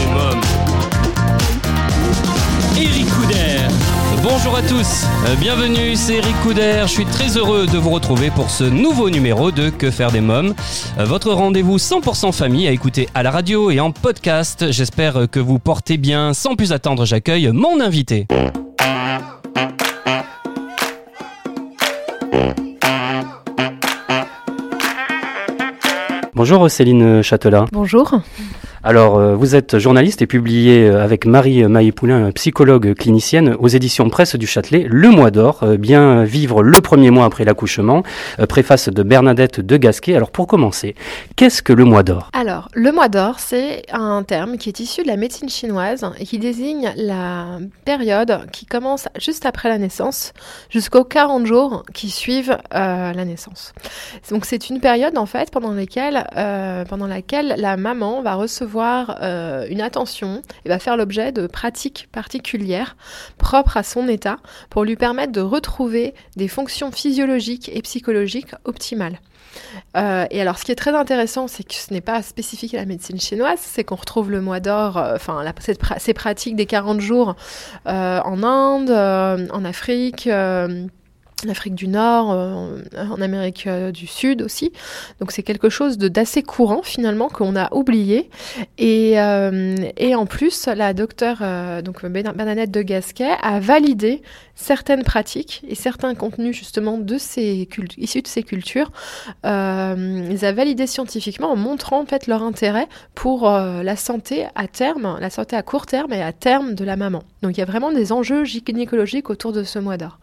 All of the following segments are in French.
Eric Bonjour à tous, euh, bienvenue, c'est Eric Couder. Je suis très heureux de vous retrouver pour ce nouveau numéro de Que faire des mômes? Euh, Votre rendez-vous 100% famille à écouter à la radio et en podcast. J'espère que vous portez bien. Sans plus attendre, j'accueille mon invité. Bonjour Céline Châtelain. Bonjour. Alors, euh, vous êtes journaliste et publié euh, avec Marie Maillé-Poulain, psychologue clinicienne, aux éditions Presse du Châtelet, Le Mois d'Or, euh, bien vivre le premier mois après l'accouchement, euh, préface de Bernadette de Gasquet. Alors, pour commencer, qu'est-ce que le Mois d'Or? Alors, le mois d'or, c'est un terme qui est issu de la médecine chinoise et qui désigne la période qui commence juste après la naissance jusqu'aux 40 jours qui suivent euh, la naissance. Donc, c'est une période, en fait, pendant laquelle, euh, pendant laquelle la maman va recevoir euh, une attention et va faire l'objet de pratiques particulières propres à son état pour lui permettre de retrouver des fonctions physiologiques et psychologiques optimales. Euh, et alors, ce qui est très intéressant, c'est que ce n'est pas spécifique à la médecine chinoise, c'est qu'on retrouve le mois d'or, euh, enfin, ces pratiques des 40 jours en Inde, en Afrique. En Afrique du Nord, euh, en Amérique euh, du Sud aussi. Donc c'est quelque chose d'assez courant finalement qu'on a oublié. Et, euh, en plus, la docteure euh, Bern- Bernadette de Gasquet a validé certaines pratiques et certains contenus justement de ces issus de ces cultures. Euh, les a validés scientifiquement en montrant en fait leur intérêt pour euh, la santé à terme, la santé à court terme et à terme de la maman. Donc il y a vraiment des enjeux gynécologiques autour de ce mois d'or.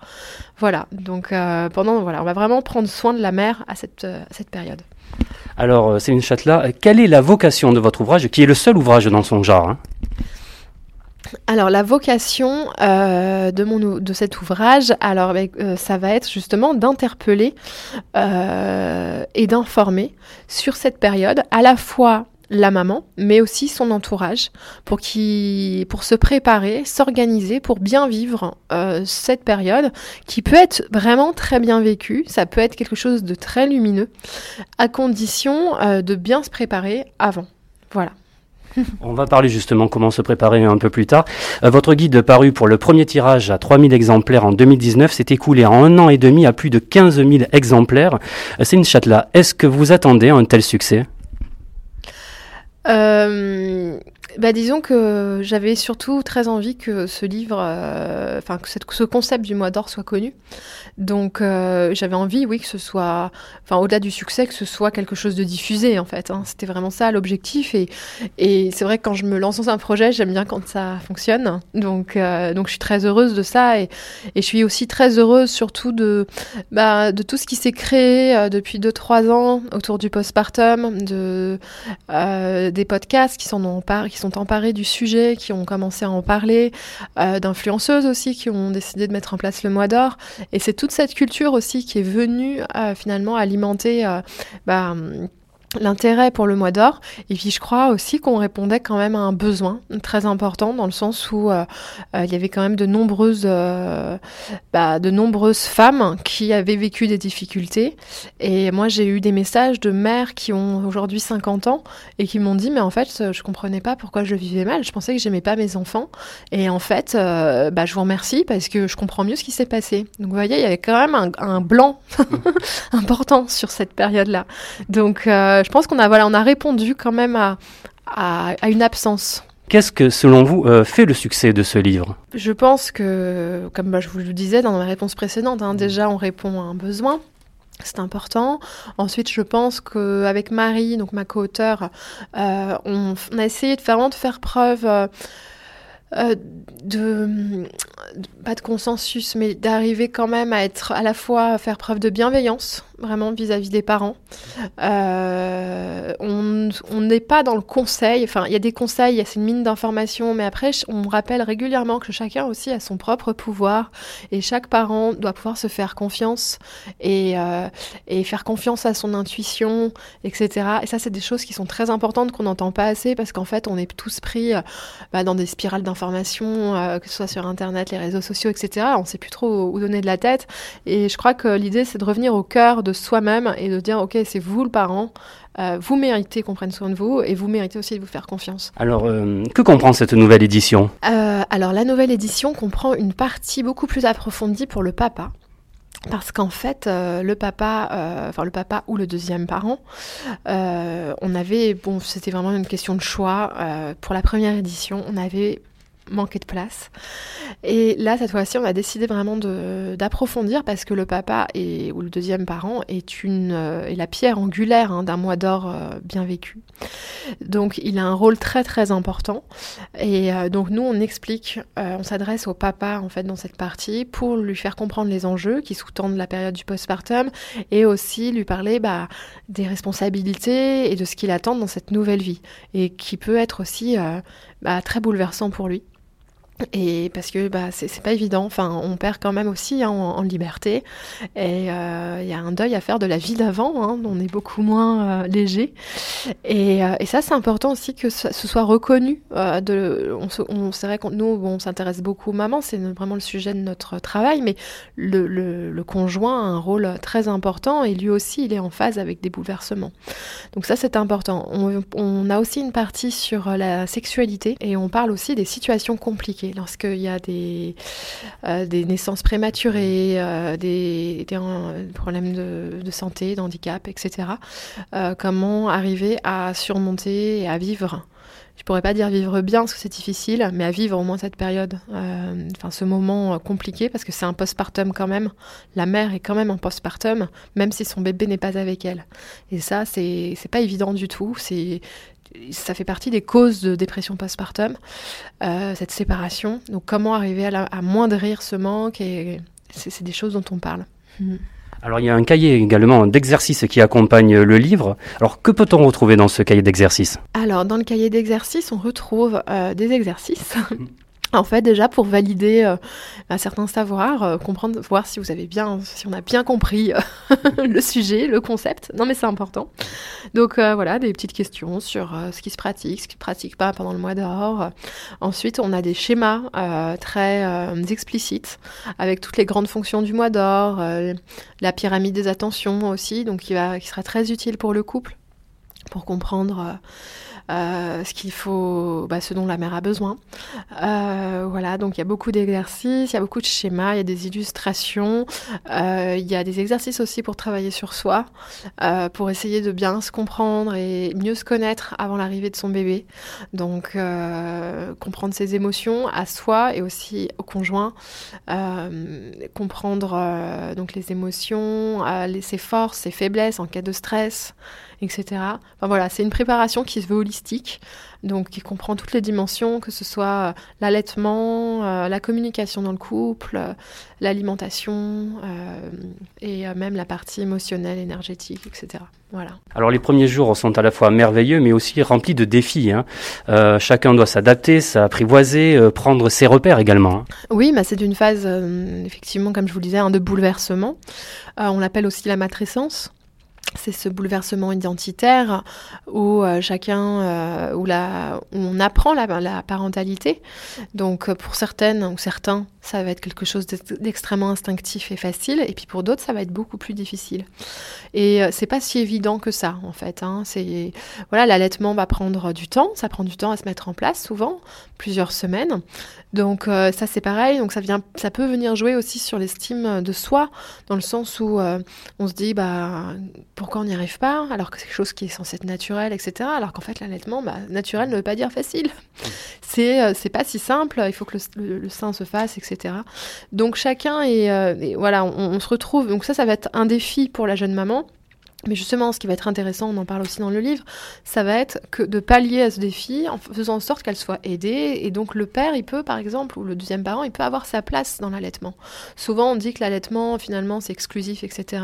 Voilà, donc euh, pendant voilà, on va vraiment prendre soin de la mère à cette, euh, cette période. Alors, Céline Châtelain, euh, quelle est la vocation de votre ouvrage, qui est le seul ouvrage dans son genre hein? Alors la vocation euh, de, cet ouvrage, euh, ça va être justement d'interpeller euh, et d'informer sur cette période, à la fois la maman, mais aussi son entourage, pour, qui, pour se préparer, s'organiser, pour bien vivre cette période, qui peut être vraiment très bien vécue, ça peut être quelque chose de très lumineux, à condition de bien se préparer avant. Voilà. On va parler justement comment se préparer un peu plus tard. Euh, votre guide paru pour le premier tirage à 3000 exemplaires en 2019 s'est écoulé en un an et demi à plus de 15 000 exemplaires. Euh, Céline Châtelain, est-ce que vous attendez un tel succès? Euh, bah disons que j'avais surtout très envie que ce livre, euh, enfin que ce concept du mois d'or soit connu. Donc euh, j'avais envie, oui, que ce soit, enfin au-delà du succès, que ce soit quelque chose de diffusé en fait. hein. C'était vraiment ça l'objectif. Et, et c'est vrai que quand je me lance dans un projet, j'aime bien quand ça fonctionne. Donc euh, donc je suis très heureuse de ça et, et je suis aussi très heureuse surtout de bah, de tout ce qui s'est créé depuis 2-3 ans autour du postpartum, de des podcasts qui, s'en ont empar- qui sont emparés du sujet, qui ont commencé à en parler, euh, d'influenceuses aussi qui ont décidé de mettre en place le mois d'or. Et c'est toute cette culture aussi qui est venue euh, finalement alimenter euh, bah, l'intérêt pour le mois d'or. Et puis je crois aussi qu'on répondait quand même à un besoin très important dans le sens où euh, euh, il y avait quand même de nombreuses, euh, bah, de nombreuses femmes qui avaient vécu des difficultés. Et moi j'ai eu des messages de mères qui ont aujourd'hui 50 ans et qui m'ont dit mais en fait je comprenais pas pourquoi je vivais mal. Je pensais que j'aimais pas mes enfants. Et en fait bah, je vous remercie parce que je comprends mieux ce qui s'est passé. Donc vous voyez il y avait quand même un, un blanc important sur cette période-là. Donc euh, je pense qu'on a voilà on a répondu quand même à, à, à une absence. Qu'est-ce que, selon vous, euh, fait le succès de ce livre? Je pense que, comme bah, je vous le disais dans ma réponse précédente, hein, déjà on répond à un besoin. C'est important. Ensuite, je pense qu'avec Marie, donc ma co-auteure, euh, on, on a essayé de vraiment de faire preuve euh, de, de- pas de consensus, mais d'arriver quand même à être à la fois à faire preuve de bienveillance vraiment vis-à-vis des parents. Euh, on n'est pas dans le conseil, enfin il y a des conseils, c'est une mine d'informations, mais après on rappelle régulièrement que chacun aussi a son propre pouvoir et chaque parent doit pouvoir se faire confiance et, euh, faire confiance à son intuition, etc. Et ça c'est des choses qui sont très importantes qu'on n'entend pas assez parce qu'en fait on est tous pris euh, bah, dans des spirales d'informations, que ce soit sur Internet, les réseaux sociaux, etc. On ne sait plus trop où donner de la tête. Et je crois que l'idée, c'est de revenir au cœur soi-même et de dire, OK, c'est vous le parent. Euh, vous méritez qu'on prenne soin de vous et vous méritez aussi de vous faire confiance. Alors, euh, que comprend cette nouvelle édition? Euh, Alors, la nouvelle édition comprend une partie beaucoup plus approfondie pour le papa. Parce qu'en fait, euh, le papa, euh, enfin le papa ou le deuxième parent, euh, on avait, bon, c'était vraiment une question de choix. Pour la première édition, on avait manqué de place. Et là, cette fois-ci, on a décidé vraiment d'approfondir parce que le papa ou le deuxième parent est, une, euh, est la pierre angulaire hein, d'un mois d'or euh, bien vécu. Donc, il a un rôle très très important. Et euh, donc, nous, on explique, on s'adresse au papa en fait dans cette partie pour lui faire comprendre les enjeux qui sous-tendent la période du postpartum et aussi lui parler bah, des responsabilités et de ce qu'il attend dans cette nouvelle vie et qui peut être aussi bah, très bouleversant pour lui. Et parce que bah, c'est pas évident, enfin, on perd quand même aussi hein, en, liberté. Et euh, il y a un deuil à faire de la vie d'avant, hein, on est beaucoup moins euh, léger. Et, euh, et ça, c'est important aussi que ce, soit reconnu. euh, on nous, on s'intéresse beaucoup aux mamans, c'est vraiment le sujet de notre travail, mais le, conjoint a un rôle très important et lui aussi, il est en phase avec des bouleversements. Donc ça, c'est important. On, a aussi une partie sur euh, la sexualité et on parle aussi des situations compliquées lorsqu'il y a des, euh, des naissances prématurées, euh, des, problèmes de, de santé, d'handicap, etc. Euh, comment arriver à surmonter et à vivre? Je pourrais pas dire vivre bien parce que c'est difficile, mais à vivre au moins cette période, enfin ce moment compliqué parce que c'est un postpartum quand même. La mère est quand même en postpartum, même si son bébé n'est pas avec elle. Et ça, c'est c'est pas évident du tout. C'est ça fait partie des causes de dépression postpartum, euh, cette séparation. Donc comment arriver à, la- à moindrir ce manque et c'est c'est des choses dont on parle. Mhm. Alors, il y a un cahier également d'exercices qui accompagne le livre. Alors, que peut-on retrouver dans ce cahier d'exercices? Alors, dans le cahier d'exercices, on retrouve euh, des exercices. En fait, déjà pour valider euh, un certain savoir, euh, comprendre, voir si vous avez bien, si on a bien compris euh, le sujet, le concept. Non, mais c'est important. Donc euh, voilà, des petites questions sur ce qui se pratique, ce qui ne pratique pas pendant le mois d'or. Ensuite, on a des schémas très explicites avec toutes les grandes fonctions du mois d'or, la pyramide des attentions aussi, donc qui va, qui sera très utile pour le couple pour comprendre. Ce qu'il faut, bah, ce dont la mère a besoin. Euh, voilà, donc il y a beaucoup d'exercices, il y a beaucoup de schémas, il y a des illustrations, euh, il y a des exercices aussi pour travailler sur soi, euh, pour essayer de bien se comprendre et mieux se connaître avant l'arrivée de son bébé. Donc euh, comprendre ses émotions à soi et aussi au conjoint, euh, comprendre euh, donc les émotions, euh, ses forces, ses faiblesses en cas de stress etc. Enfin voilà, c'est une préparation qui se veut holistique, donc qui comprend toutes les dimensions, que ce soit euh, l'allaitement, euh, la communication dans le couple, euh, l'alimentation et même la partie émotionnelle, énergétique, etc. Voilà. Alors, les premiers jours sont à la fois merveilleux, mais aussi remplis de défis. hein. Euh, chacun doit s'adapter, s'apprivoiser, euh, prendre ses repères également. hein. Oui, bah, c'est d'une phase, euh, effectivement, comme je vous le disais, hein, de bouleversement. On l'appelle aussi la matrescence. C'est ce bouleversement identitaire où euh, chacun, euh, où, la, où on apprend la, parentalité. Donc euh, pour certaines ou certains, ça va être quelque chose d'ex- d'extrêmement instinctif et facile, et puis pour d'autres, ça va être beaucoup plus difficile. Et euh, c'est pas si évident que ça, en fait. Hein. C'est voilà, l'allaitement va prendre du temps, ça prend du temps à se mettre en place, souvent plusieurs semaines. Donc euh, ça c'est pareil, donc ça vient, ça peut venir jouer aussi sur l'estime de soi, dans le sens où euh, on se dit bah pourquoi on n'y arrive pas, alors que c'est quelque chose qui est censé être naturel, etc. Alors qu'en fait l'allaitement, bah, naturel ne veut pas dire facile. C'est euh, c'est pas si simple, il faut que le, le- le sein se fasse, etc. Donc chacun euh, et voilà, on, se retrouve. Donc ça, ça va être un défi pour la jeune maman Mais justement, ce qui va être intéressant, on en parle aussi dans le livre, ça va être que de pallier à ce défi en faisant en sorte qu'elle soit aidée. Et donc le père, il peut, par exemple, ou le deuxième parent, il peut avoir sa place dans l'allaitement. Souvent, on dit que l'allaitement, finalement, c'est exclusif, etc.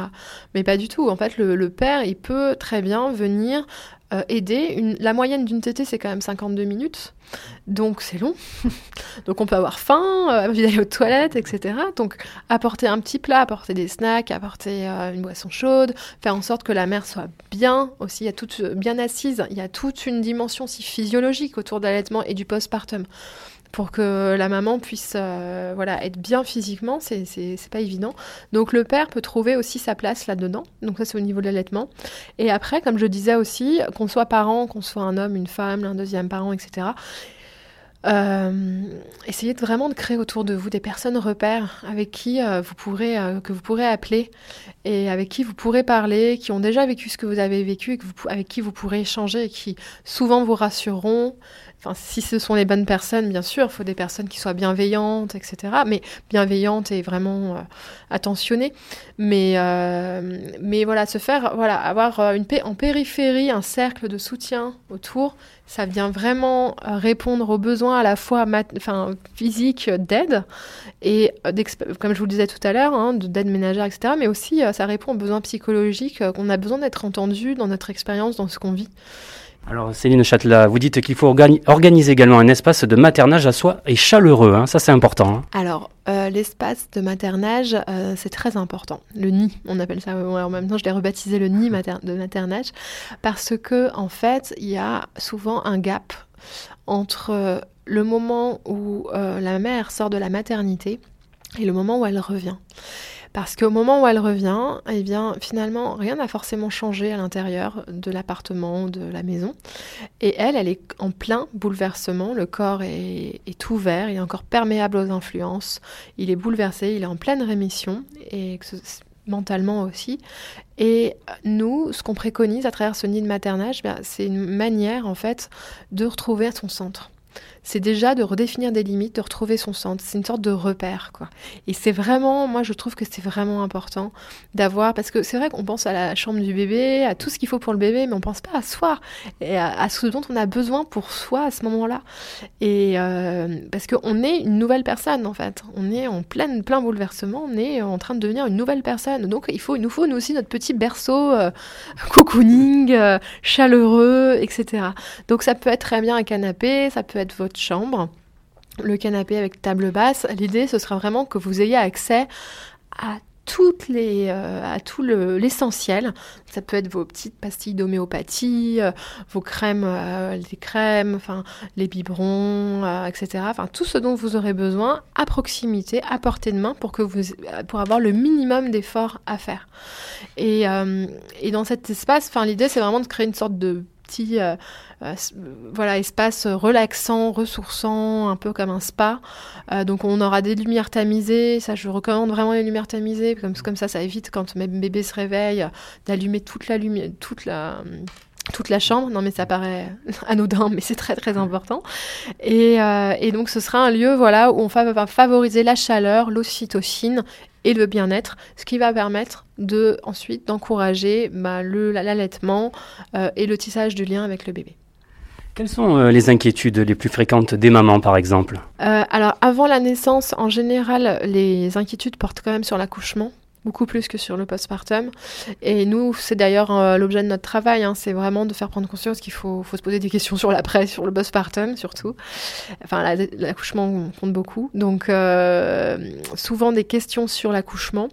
Mais pas du tout. En fait, le père, il peut très bien venir euh, aider. Une, la moyenne d'une tétée, c'est quand même 52 minutes. Donc c'est long. Donc on peut avoir faim, euh, envie d'aller aux toilettes, etc. Donc apporter un petit plat, apporter des snacks, apporter euh, une boisson chaude, faire en sorte que la mère soit bien aussi, y a toute, bien assise. Il y a toute une dimension aussi physiologique autour de l'allaitement et du postpartum pour que la maman puisse euh, voilà, être bien physiquement, c'est pas évident. Donc le père peut trouver aussi sa place là-dedans. Donc ça c'est au niveau de l'allaitement. Et après, comme je disais aussi, qu'on soit parent, qu'on soit un homme, une femme, un deuxième parent, etc. Euh, essayez vraiment de créer autour de vous des personnes repères avec qui euh, vous pourrez que vous pourrez appeler et avec qui vous pourrez parler, qui ont déjà vécu ce que vous avez vécu et que vous, avec qui vous pourrez échanger et qui souvent vous rassureront, Enfin, si ce sont les bonnes personnes, bien sûr, il faut des personnes qui soient bienveillantes, etc. Mais bienveillantes et vraiment euh, attentionnées. Mais, euh, mais voilà, se faire, voilà, avoir euh, une en périphérie un cercle de soutien autour, ça vient vraiment répondre aux besoins à la fois enfin, physiques d'aide et comme je vous le disais tout à l'heure, hein, d'aide ménagère, etc. Mais aussi, ça répond aux besoins psychologiques qu'on a besoin d'être entendu dans notre expérience, dans ce qu'on vit. Alors Céline Châtelat, vous dites qu'il faut organiser également un espace de maternage à soi et chaleureux, hein. ça c'est important. Hein. Alors euh, l'espace de maternage, euh, c'est très important. Le nid, on appelle ça. en même temps, je l'ai rebaptisé le nid de maternage parce que en fait, il y a souvent un gap entre le moment où euh, la mère sort de la maternité et le moment où elle revient. Parce qu'au moment où elle revient, eh bien, finalement, rien n'a forcément changé à l'intérieur de l'appartement de la maison. Et elle, elle est en plein bouleversement. Le corps est, ouvert, il est encore perméable aux influences. Il est bouleversé, il est en pleine rémission. Et mentalement aussi. Et nous, ce qu'on préconise à travers ce nid de maternage, ben, c'est une manière en fait de retrouver son centre c'est déjà de redéfinir des limites, de retrouver son centre. C'est une sorte de repère, quoi. Et c'est vraiment, moi, je trouve que c'est vraiment important d'avoir, parce que c'est vrai qu'on pense à la chambre du bébé, à tout ce qu'il faut pour le bébé, mais on pense pas à soi et à, ce dont on a besoin pour soi à ce moment-là. Et euh, parce qu'on est une nouvelle personne, en fait. On est en plein, plein bouleversement, on est en train de devenir une nouvelle personne. Donc, il, faut, il nous faut, nous aussi, notre petit berceau euh, cocooning, euh, chaleureux, etc. Donc, ça peut être très bien un canapé, ça peut être votre chambre, le canapé avec table basse. L'idée, ce sera vraiment que vous ayez accès à toutes les, euh, à tout l'essentiel. ça peut être vos petites pastilles d'homéopathie, euh, vos crèmes, euh, les crèmes, enfin les biberons, etc. Enfin tout ce dont vous aurez besoin à proximité, à portée de main, pour que vous, pour avoir le minimum d'efforts à faire. Et, et dans cet espace, enfin l'idée c'est vraiment de créer une sorte de petit euh, euh, voilà, espace relaxant, ressourçant, un peu comme un spa. Euh, donc on aura des lumières tamisées, ça je recommande vraiment les lumières tamisées, comme, ça ça évite quand mes bébés se réveillent d'allumer toute la lumière, toute la toute la chambre. Non, mais ça paraît anodin, mais c'est très très important. Et, et, donc, ce sera un lieu voilà, où on va favoriser la chaleur, l'ocytocine et le bien-être, ce qui va permettre de ensuite d'encourager bah, l'allaitement euh, et le tissage du lien avec le bébé. Quelles sont euh, les inquiétudes les plus fréquentes des mamans, par exemple? Euh, Alors, avant la naissance, en général, les inquiétudes portent quand même sur l'accouchement beaucoup plus que sur le postpartum. Et nous, c'est d'ailleurs euh, l'objet de notre travail, hein, c'est vraiment de faire prendre conscience qu'il faut, faut, se poser des questions sur l'après, sur le postpartum surtout. Enfin, l'accouchement compte beaucoup. Donc, euh, souvent des questions sur l'accouchement.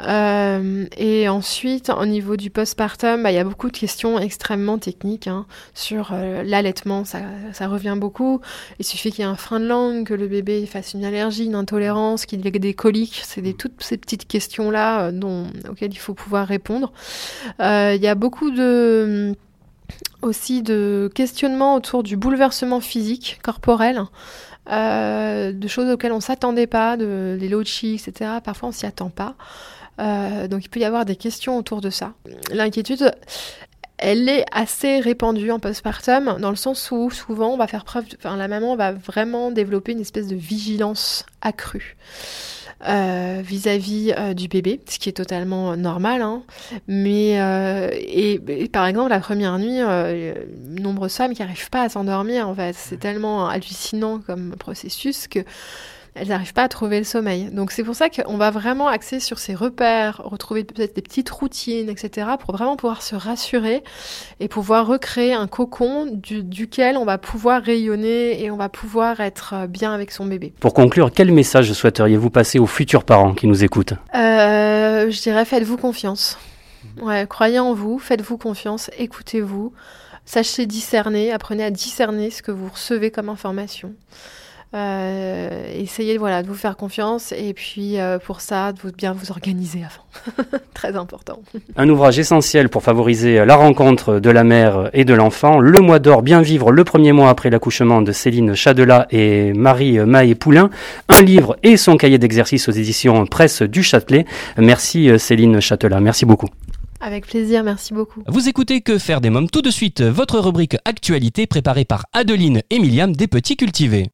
Euh, et ensuite, au niveau du postpartum, bah, il y a beaucoup de questions extrêmement techniques hein, sur l'allaitement. Ça, ça, revient beaucoup. Il suffit qu'il y ait un frein de langue, que le bébé fasse une allergie, une intolérance, qu'il ait des coliques. C'est des, toutes ces petites questions là euh, auxquelles il faut pouvoir répondre. Euh, il y a beaucoup de aussi de questionnements autour du bouleversement physique, corporel, euh, de choses auxquelles on s'attendait pas, de, des lochis, etc. Parfois on s'y attend pas. donc il peut y avoir des questions autour de ça. L'inquiétude, elle est assez répandue en postpartum, dans le sens où souvent on va faire preuve, la maman va vraiment développer une espèce de vigilance accrue. Euh, vis-à-vis euh, du bébé, ce qui est totalement normal. Hein. Mais euh, et, et par exemple, la première nuit, nombreuses femmes qui n'arrivent pas à s'endormir. En fait, c'est tellement hallucinant comme processus que elles n'arrivent pas à trouver le sommeil. Donc c'est pour ça qu'on va vraiment axer sur ces repères, retrouver peut-être des petites routines, etc., pour vraiment pouvoir se rassurer et pouvoir recréer un cocon du- duquel on va pouvoir rayonner et on va pouvoir être euh, bien avec son bébé. Pour conclure, quel message souhaiteriez-vous passer aux futurs parents qui nous écoutent? Euh, je dirais faites-vous confiance. Ouais, croyez en vous, faites-vous confiance, écoutez-vous, sachez discerner, apprenez à discerner ce que vous recevez comme information. Euh, essayez voilà, de vous faire confiance et puis euh, pour ça, de vous, bien vous organiser avant. Très important. Un ouvrage essentiel pour favoriser la rencontre de la mère et de l'enfant, Le mois d'or, bien vivre le premier mois après l'accouchement de Céline Chadelat et Marie Maé Poulain, un livre et son cahier d'exercice aux éditions Presse du Châtelet. Merci Céline Châtelat, merci beaucoup. Avec plaisir, merci beaucoup. Vous écoutez Que faire des mômes? Tout de suite, votre rubrique actualité préparée par Adeline et Myriam des Petits Cultivés.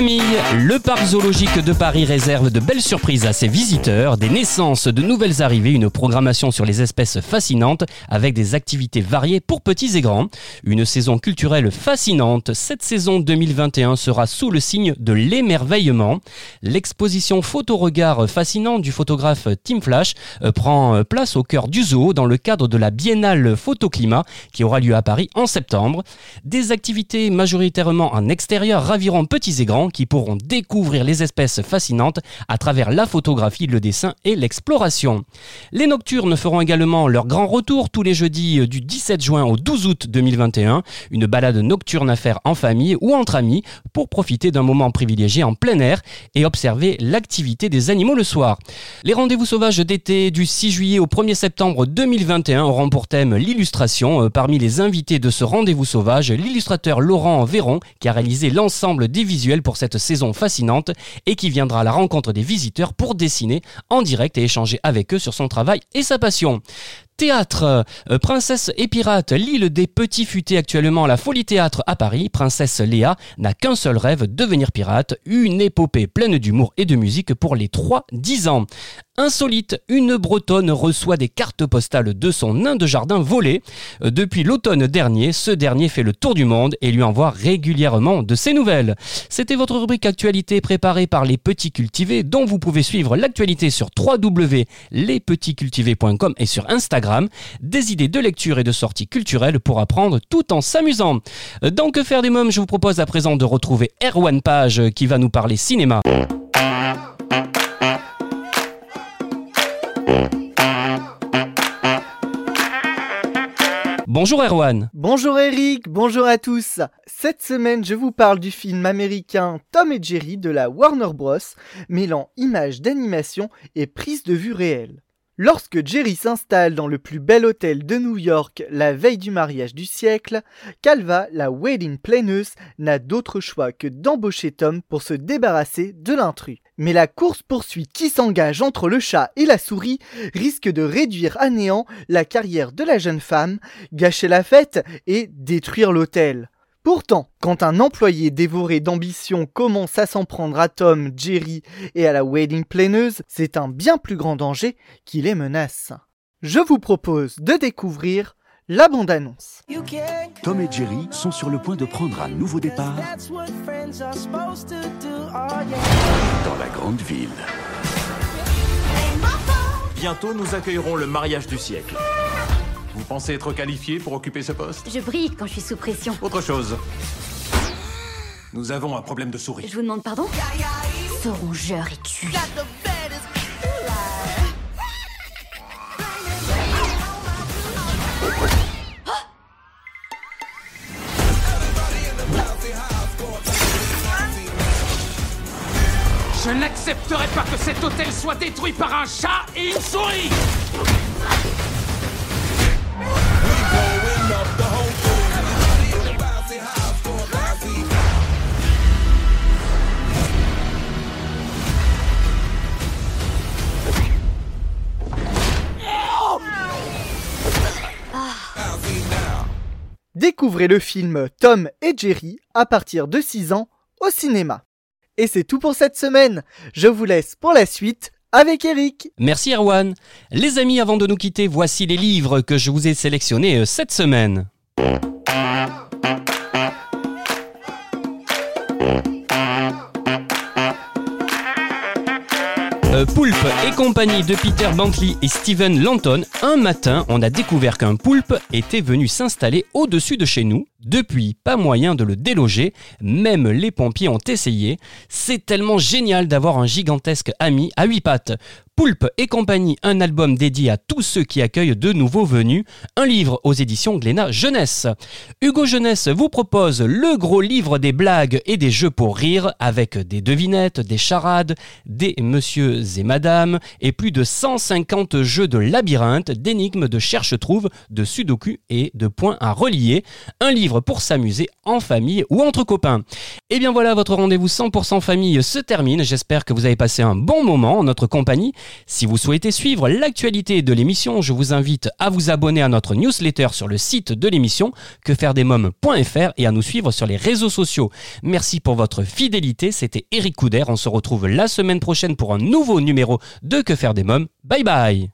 Famille, le parc zoologique de Paris réserve de belles surprises à ses visiteurs, des naissances, de nouvelles arrivées, une programmation sur les espèces fascinantes avec des activités variées pour petits et grands. Une saison culturelle fascinante. Cette saison 2021 sera sous le signe de l'émerveillement. L'exposition Photo-regard fascinant du photographe Tim Flash euh, prend euh, place au cœur du zoo dans le cadre de la Biennale Photoclimat qui aura lieu à Paris en septembre. Des activités majoritairement en extérieur raviront petits et grands qui pourront découvrir les espèces fascinantes à travers la photographie, le dessin et l'exploration. Les Nocturnes feront également leur grand retour tous les jeudis euh, du 17 juin au 12 août 2021. Une balade nocturne à faire en famille ou entre amis pour profiter d'un moment privilégié en plein air et observer l'activité des animaux le soir. Les rendez-vous sauvages d'été du 6 juillet au 1er septembre 2021 auront pour thème l'illustration. Euh, Parmi les invités de ce rendez-vous sauvage, l'illustrateur Laurent Véron qui a réalisé l'ensemble des visuels pour cette saison fascinante et qui viendra à la rencontre des visiteurs pour dessiner en direct et échanger avec eux sur son travail et sa passion. Théâtre, euh, Princesse et Pirate, l'île des petits futés actuellement à la Folie Théâtre à Paris. Princesse Léa n'a qu'un seul rêve, devenir pirate. Une épopée pleine d'humour et de musique pour les 3-10 ans. Insolite, une Bretonne reçoit des cartes postales de son nain de jardin volé. Euh, Depuis l'automne dernier, ce dernier fait le tour du monde et lui envoie régulièrement de ses nouvelles. C'était votre rubrique actualité préparée par les petits cultivés dont vous pouvez suivre l'actualité sur www.lespetitscultivés.com et sur Instagram. Des idées de lecture et de sorties culturelles pour apprendre tout en s'amusant. Euh, Dans Que faire des mômes, je vous propose à présent de retrouver Erwan Page euh, qui va nous parler cinéma. Bonjour Erwan. Bonjour Eric, bonjour à tous. Cette semaine, je vous parle du film américain Tom et Jerry de la Warner Bros, mêlant images d'animation et prise de vue réelle. Lorsque Jerry s'installe dans le plus bel hôtel de New York la veille du mariage du siècle, Calva, la wedding planeuse, n'a d'autre choix que d'embaucher Tom pour se débarrasser de l'intrus. Mais la course-poursuite qui s'engage entre le chat et la souris risque de réduire à néant la carrière de la jeune femme, gâcher la fête et détruire l'hôtel. Pourtant, quand un employé dévoré d'ambition commence à s'en prendre à Tom, Jerry et à la wedding planeuse, c'est un bien plus grand danger qui les menace. Je vous propose de découvrir la bande-annonce. Tom et Jerry sont sur le point de prendre un nouveau départ dans la grande ville. Bientôt, nous accueillerons le mariage du siècle. Vous pensez être qualifié pour occuper ce poste? Je brille quand je suis sous pression. Autre chose. Nous avons un problème de souris. Je vous demande pardon? Ce rongeur est cuit. Je n'accepterai pas que cet hôtel soit détruit par un chat et une souris Découvrez le film Tom et Jerry à partir de 6 ans au cinéma. Et c'est tout pour cette semaine. Je vous laisse pour la suite avec Eric. Merci Erwan. Les amis, avant de nous quitter, voici les livres que je vous ai sélectionnés euh, cette semaine. Euh, Poulpe et compagnie de Peter Bentley et Steven Lanton, un matin, on a découvert qu'un poulpe était venu s'installer au-dessus de chez nous. Depuis, pas moyen de le déloger, même les pompiers ont essayé. C'est tellement génial d'avoir un gigantesque ami à huit pattes. Poulpe et compagnie, un album dédié à tous ceux qui accueillent de nouveaux venus, un livre aux éditions Glénat Jeunesse. Hugo Jeunesse vous propose le gros livre des blagues et des jeux pour rire avec des devinettes, des charades, des monsieur et madame et plus de 150 jeux de labyrinthe, d'énigmes, de cherche-trouve, de sudoku et de points à relier. Un livre pour s'amuser en famille ou entre copains. Et bien voilà, votre rendez-vous 100% famille se termine. J'espère que vous avez passé un bon moment en notre compagnie. Si vous souhaitez suivre l'actualité de l'émission, je vous invite à vous abonner à notre newsletter sur le site de l'émission quefairedesmoms.fr et à nous suivre sur les réseaux sociaux. Merci pour votre fidélité, c'était Eric Couder. On se retrouve la semaine prochaine pour un nouveau numéro de Que faire des mômes. Bye bye